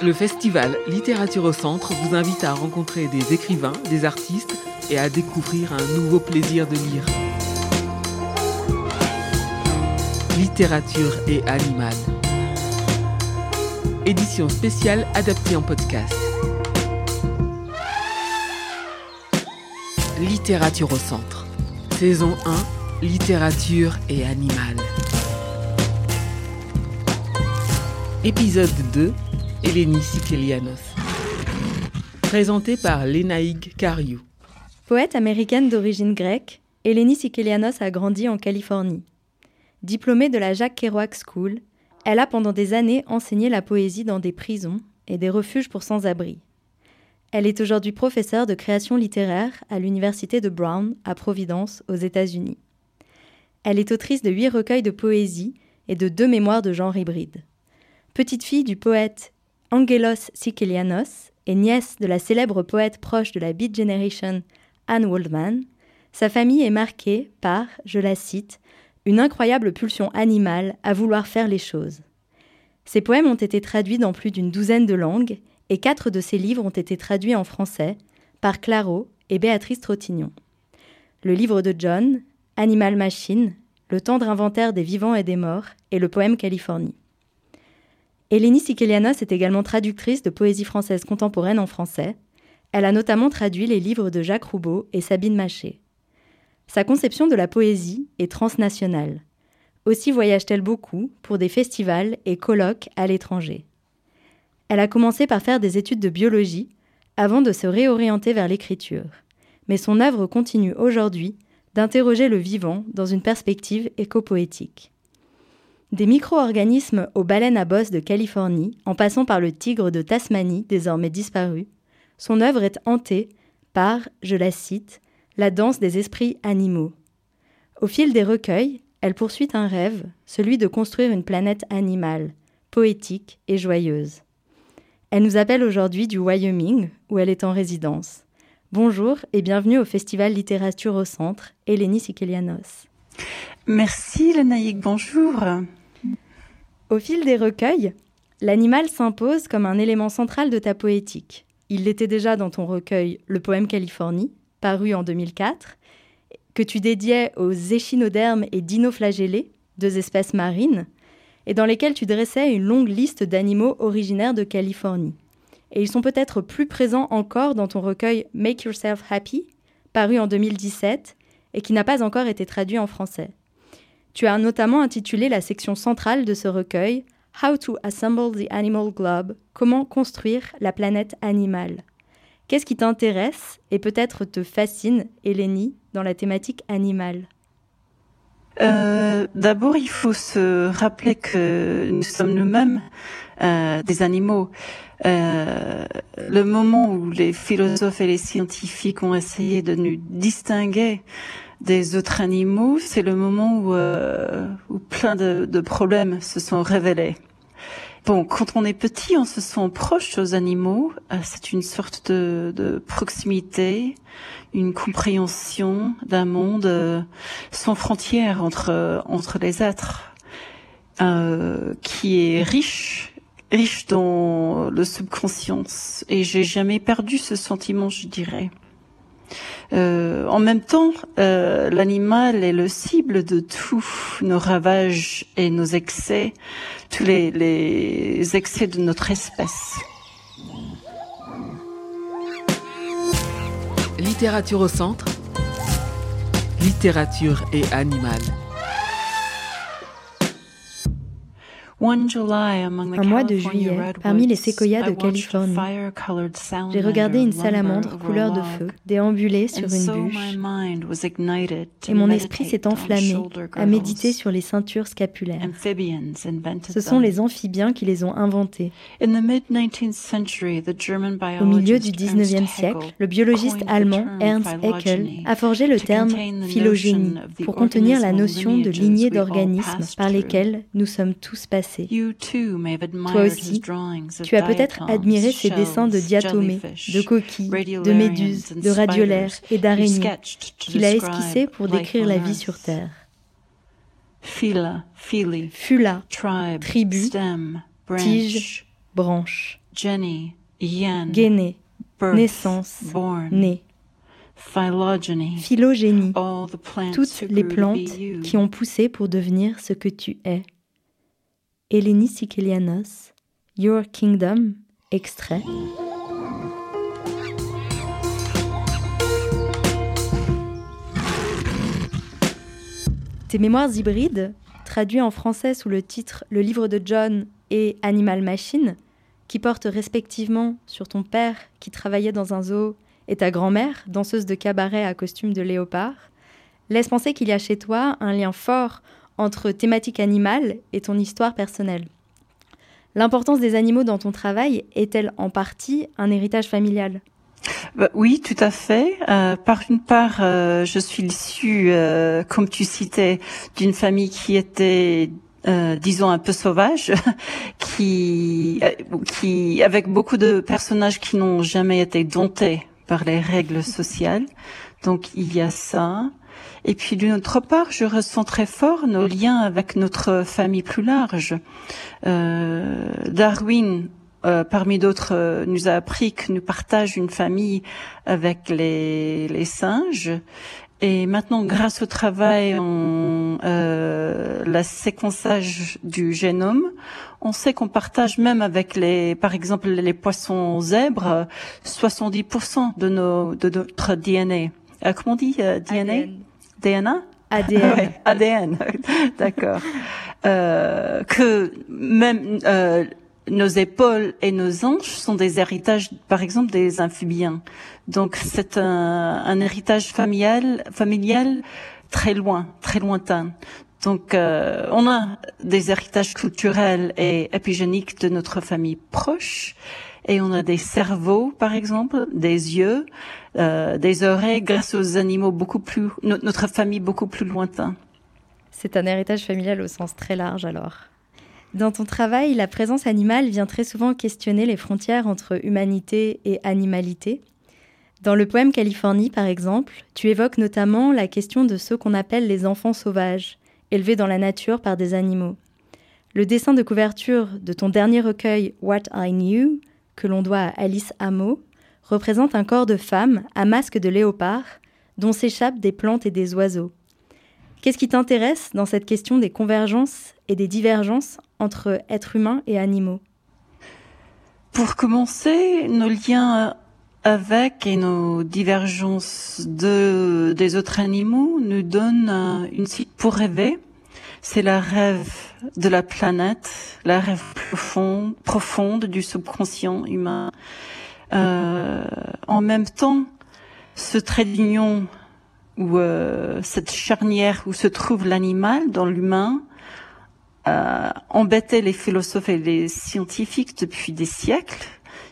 Le festival Littérature au Centre vous invite à rencontrer des écrivains, des artistes et à découvrir un nouveau plaisir de lire. Littérature et animal. Édition spéciale adaptée en podcast. Littérature au Centre. Saison 1. Littérature et animal. Épisode 2. Eleni Sikelianos. Présenté par Lénaïg Cariou. Poète américaine d'origine grecque, Eleni Sikelianos a grandi en Californie. Diplômée de la Jacques Kerouac School, elle a pendant des années enseigné la poésie dans des prisons et des refuges pour sans-abri. Elle est aujourd'hui professeure de création littéraire à l'Université de Brown à Providence, aux États-Unis. Elle est autrice de huit recueils de poésie et de deux mémoires de genre hybride. Petite fille du poète Angelos Sikelianos et nièce de la célèbre poète proche de la Beat Generation Anne Waldman, sa famille est marquée par, je la cite, une incroyable pulsion animale à vouloir faire les choses. Ses poèmes ont été traduits dans plus d'une douzaine de langues et quatre de ses livres ont été traduits en français par Claro et Béatrice Trottignon. Le livre de John, Animal Machine, Le tendre inventaire des vivants et des morts et le poème Californie. Eleni Sikelianos est également traductrice de poésie française contemporaine en français. Elle a notamment traduit les livres de Jacques Roubaud et Sabine Maché. Sa conception de la poésie est transnationale. Aussi voyage-t-elle beaucoup pour des festivals et colloques à l'étranger. Elle a commencé par faire des études de biologie avant de se réorienter vers l'écriture. Mais son œuvre continue aujourd'hui d'interroger le vivant dans une perspective éco-poétique. Des micro-organismes aux baleines à bosse de Californie, en passant par le tigre de Tasmanie, désormais disparu, son œuvre est hantée par, je la cite, la danse des esprits animaux. Au fil des recueils, elle poursuit un rêve, celui de construire une planète animale, poétique et joyeuse. Elle nous appelle aujourd'hui du Wyoming, où elle est en résidence. Bonjour et bienvenue au Festival Littérature au Centre, Eleni Sikelianos. Merci Lenaïque, bonjour. Au fil des recueils, l'animal s'impose comme un élément central de ta poétique. Il l'était déjà dans ton recueil Le poème Californie, paru en 2004, que tu dédiais aux échinodermes et dinoflagellés, deux espèces marines, et dans lesquels tu dressais une longue liste d'animaux originaires de Californie. Et ils sont peut-être plus présents encore dans ton recueil Make Yourself Happy, paru en 2017, et qui n'a pas encore été traduit en français. Tu as notamment intitulé la section centrale de ce recueil How to Assemble the Animal Globe, comment construire la planète animale. Qu'est-ce qui t'intéresse et peut-être te fascine, Eleni, dans la thématique animale? Euh, D'abord, il faut se rappeler que nous sommes nous-mêmes euh, des animaux. Euh, le moment où les philosophes et les scientifiques ont essayé de nous distinguer des autres animaux, c'est le moment où, euh, où plein de, de, problèmes se sont révélés. Bon, quand on est petit, on se sent proche aux animaux. Euh, c'est une sorte de, de, proximité, une compréhension d'un monde euh, sans frontières entre entre les êtres, euh, qui est riche riche dans le subconscience. Et j'ai jamais perdu ce sentiment, je dirais. Euh, en même temps, euh, l'animal est le cible de tous nos ravages et nos excès, tous les, les excès de notre espèce. Littérature au centre, littérature et animal. Un mois de juillet, parmi les séquoias de Californie, j'ai regardé une salamandre couleur de feu déambuler sur une bûche et mon esprit s'est enflammé à méditer sur les ceintures scapulaires. Ce sont les amphibiens qui les ont inventés. Au milieu du 19e siècle, le biologiste allemand Ernst Haeckel a forgé le terme phylogénie pour contenir la notion de lignée d'organismes par lesquels nous sommes tous passés. Toi aussi, tu as peut-être admiré ces dessins de diatomées, de coquilles, de méduses, de radiolaires et d'araignées qu'il a esquissés pour décrire la vie sur Terre. Fula, tribu, tige, branche. Jenny, Guéné, naissance, né, phylogénie, toutes les plantes qui ont poussé pour devenir ce que tu es. Eleni Sikelianos, Your Kingdom, extrait. Tes mémoires hybrides, traduits en français sous le titre Le livre de John et Animal Machine, qui portent respectivement sur ton père qui travaillait dans un zoo et ta grand-mère, danseuse de cabaret à costume de léopard, laissent penser qu'il y a chez toi un lien fort entre thématique animale et ton histoire personnelle. L'importance des animaux dans ton travail est-elle en partie un héritage familial? Bah, oui, tout à fait. Euh, par une part, euh, je suis issue, euh, comme tu citais, d'une famille qui était, disons, un peu sauvage, qui, qui, avec beaucoup de personnages qui n'ont jamais été domptés par les règles sociales. Donc, il y a ça. Et puis, d'une autre part, je ressens très fort nos liens avec notre famille plus large. Euh, Darwin euh, parmi d'autres, euh, nous a appris que nous partageons une famille avec les, les singes. Et maintenant, grâce au travail en euh, la séquençage du génome, on sait qu'on partage même avec les, par exemple, les poissons zèbres, 70% de nos, de notre DNA. Euh, comment on dit euh, DNA? DNA? ADN. Ouais, ADN, d'accord. Euh, que même euh, nos épaules et nos hanches sont des héritages, par exemple, des amphibiens. Donc c'est un, un héritage familial, familial très loin, très lointain. Donc euh, on a des héritages culturels et épigéniques de notre famille proche. Et on a des cerveaux, par exemple, des yeux, euh, des oreilles, grâce aux animaux beaucoup plus, no- notre famille beaucoup plus lointain. C'est un héritage familial au sens très large alors. Dans ton travail, la présence animale vient très souvent questionner les frontières entre humanité et animalité. Dans le poème Californie, par exemple, tu évoques notamment la question de ceux qu'on appelle les enfants sauvages, élevés dans la nature par des animaux. Le dessin de couverture de ton dernier recueil What I Knew, que l'on doit à Alice Hameau, représente un corps de femme à masque de léopard, dont s'échappent des plantes et des oiseaux. Qu'est-ce qui t'intéresse dans cette question des convergences et des divergences entre êtres humains et animaux? Pour commencer, nos liens avec et nos divergences de, des autres animaux nous donnent une suite pour rêver. C'est la rêve de la planète, la rêve profonde, profonde du subconscient humain. Euh, en même temps, ce trait d'union ou euh, cette charnière où se trouve l'animal dans l'humain euh, embêtait les philosophes et les scientifiques depuis des siècles.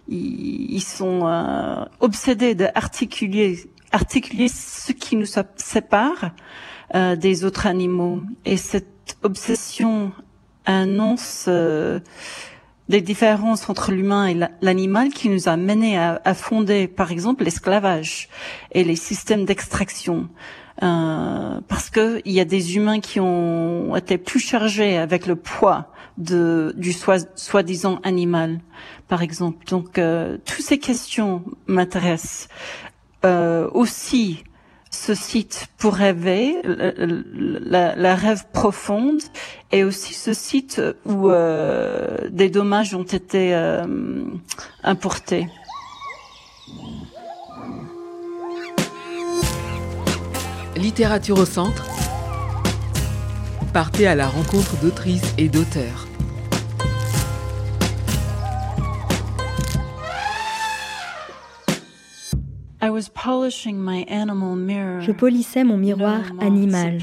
Ils, ils sont euh, obsédés d'articuler articuler ce qui nous sépare euh, des autres animaux. Et cette obsession annonce euh, différences entre l'humain et l'animal qui nous a mené à, à fonder, par exemple, l'esclavage et les systèmes d'extraction. Euh, parce que il y a des humains qui ont été plus chargés avec le poids de du soi- soi-disant animal, par exemple. Donc, euh, toutes ces questions m'intéressent. Euh, aussi, ce site pour rêver, la, rêve profonde, et aussi ce site où euh, des dommages ont été euh, importés. Littérature au centre. Partez à la rencontre d'autrices et d'auteurs. Je polissais mon miroir animal.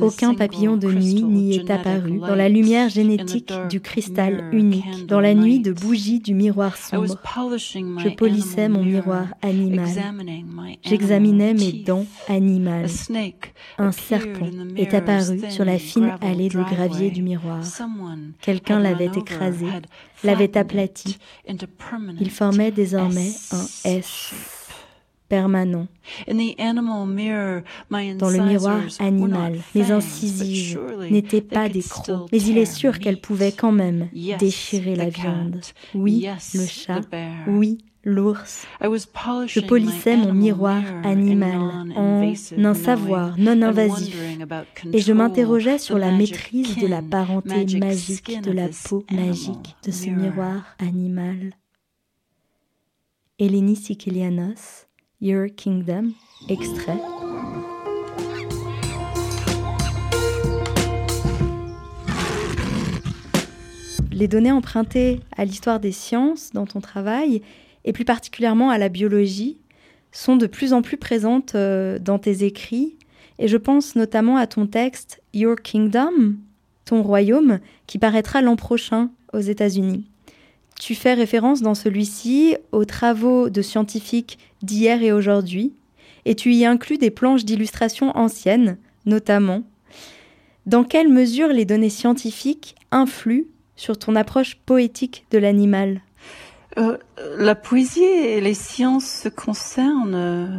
Aucun papillon de nuit n'y est apparu dans la lumière génétique du cristal unique, dans la nuit de night. bougies du miroir I was sombre. polishing my Je polissais animal mon mirror, miroir animal. J'examinais mes dents animales. Un serpent est apparu sur la fine allée de gravier du miroir. Quelqu'un l'avait écrasé, l'avait aplati. Il formait désormais un S. permanent. Dans le miroir animal, mes incisives n'étaient pas des crocs, mais il est sûr qu'elles pouvaient quand même déchirer la viande. Oui, le chat, oui, l'ours. Je polissais mon miroir animal en un savoir non invasif et je m'interrogeais sur la maîtrise de la parenté magique de la peau magique de ce miroir animal. Eleni Sikelianos, Your Kingdom, extrait. Les données empruntées à l'histoire des sciences dans ton travail et plus particulièrement à la biologie, sont de plus en plus présentes euh, dans tes écrits, et je pense notamment à ton texte Your Kingdom, ton royaume, qui paraîtra l'an prochain aux États-Unis. Tu fais référence dans celui-ci aux travaux de scientifiques d'hier et aujourd'hui, et tu y inclus des planches d'illustration anciennes, notamment. Dans quelle mesure les données scientifiques influent sur ton approche poétique de l'animal? Euh, la poésie et les sciences se concernent euh,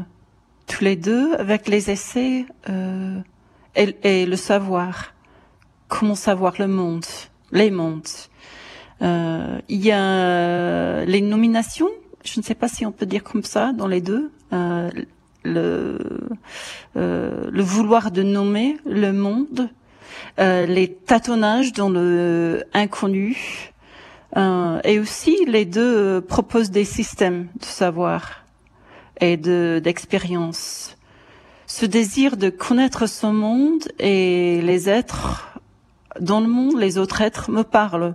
tous les deux avec les essais euh, et, le savoir. Comment savoir le monde, les mondes? Il y a les nominations, je ne sais pas si on peut dire comme ça dans les deux. le, le vouloir de nommer le monde, les tâtonnages dans le inconnu, euh, et aussi, les deux euh, proposent des systèmes de savoir et de d'expérience. Ce désir de connaître son monde et les êtres dans le monde, les autres êtres me parlent.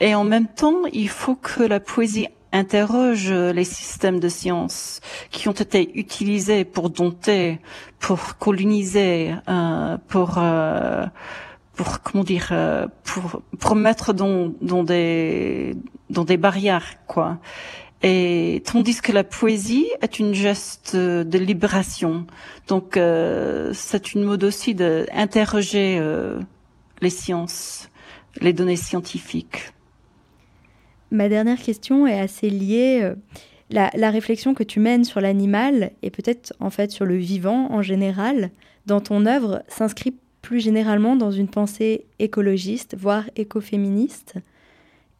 Et en même temps, il faut que la poésie interroge les systèmes de science qui ont été utilisés pour dompter, pour coloniser, euh, pour euh, pour comment dire euh, pour pour mettre dans dans des dans des barrières quoi. Et tandis que la poésie est une geste de libération. Donc euh, c'est une mode aussi d'interroger euh, les sciences les données scientifiques ma dernière question est assez liée euh, la, réflexion que tu mènes sur l'animal et peut-être en fait sur le vivant en général dans ton œuvre s'inscrit plus généralement dans une pensée écologiste, voire écoféministe.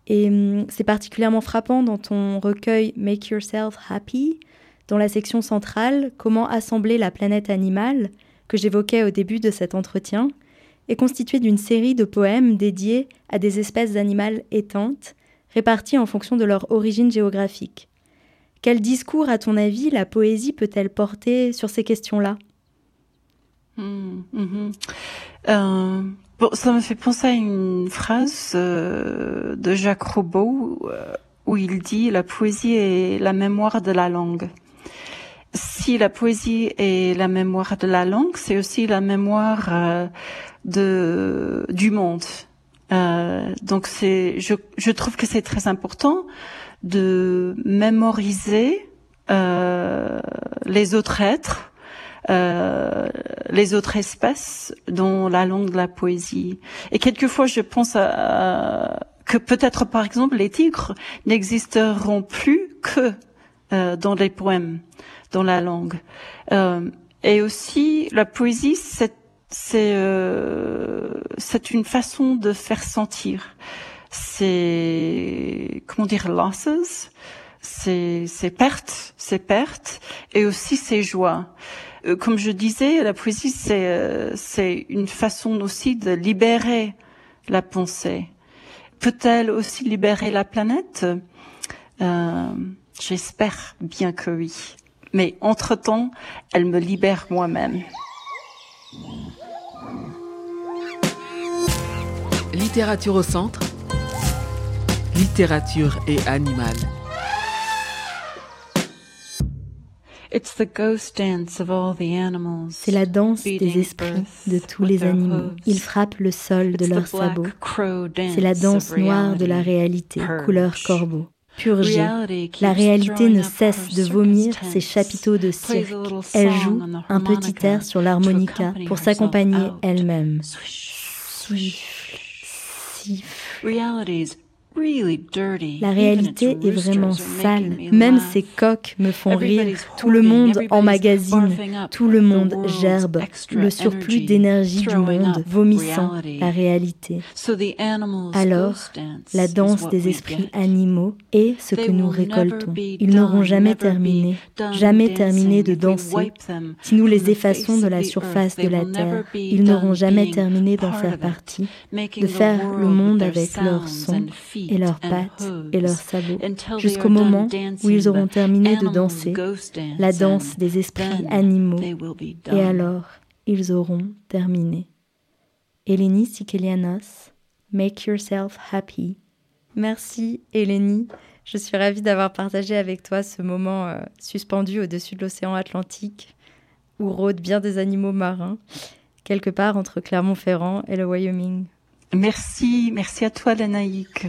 Et hum, c'est particulièrement frappant dans ton recueil Make Yourself Happy, dans la section centrale Comment assembler la planète animale, que j'évoquais au début de cet entretien, est constitué d'une série de poèmes dédiés à des espèces animales éteintes, réparties en fonction de leur origine géographique. Quel discours, à ton avis, la poésie peut-elle porter sur ces questions-là? Mmh, mmh. Euh, ça me fait penser à une phrase euh, de Jacques Robot euh, où il dit la poésie est la mémoire de la langue. Si la poésie est la mémoire de la langue, c'est aussi la mémoire euh, de du monde. donc c'est, je, je trouve que c'est très important de mémoriser les autres êtres euh, les autres espèces dans la langue de la poésie. Et quelquefois, je pense à, que peut-être, par exemple, les tigres n'existeront plus que euh, dans les poèmes, dans la langue. Euh, et aussi, la poésie, c'est euh, une façon de faire sentir. C'est comment dire losses, c'est pertes, c'est pertes, et aussi c'est joies. Euh, comme je disais, la poésie, c'est euh, c'est une façon aussi de libérer la pensée. Peut-elle aussi libérer la planète? Euh, J'espère bien que oui. Mais entre-temps, elle me libère moi-même. Littérature au centre. Littérature et animal. C'est la danse des esprits de tous les animaux. Ils frappent le sol de leurs sabots. C'est la danse noire de la réalité, couleur corbeau. Purgée, la réalité ne cesse de vomir ses chapiteaux de cirque. Elle joue un petit air sur l'harmonica pour s'accompagner elle-même. Siffle, siffle. La réalité est vraiment sale. Même ces coqs me font rire. Tout le monde emmagasine. Tout le monde gerbe. Le surplus d'énergie du monde, vomissant la réalité. Alors, la danse des esprits animaux est ce que nous récoltons. Ils n'auront jamais terminé, jamais terminé de danser. Si nous les effaçons de la surface de la Terre, ils n'auront jamais terminé d'en faire partie, de faire le monde avec leurs sons et leurs pattes et leurs sabots, jusqu'au moment où ils auront terminé de danser la danse des esprits animaux, et alors ils auront terminé. Eleni Sikelianos, Make Yourself Happy. Merci Eleni, je suis ravie d'avoir partagé avec toi ce moment euh, suspendu au-dessus de l'océan Atlantique, où rôdent bien des animaux marins, quelque part entre Clermont-Ferrand et le Wyoming. Merci, merci à toi, Lanaïque.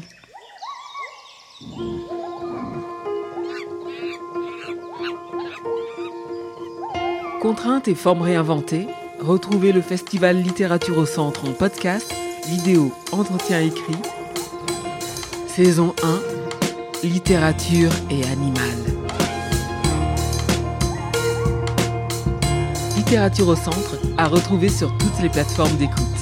Contraintes et formes réinventées, retrouvez le Festival Littérature au Centre en podcast, vidéo, entretien écrit. Saison 1, Littérature et animal. Littérature au Centre à retrouver sur toutes les plateformes d'écoute.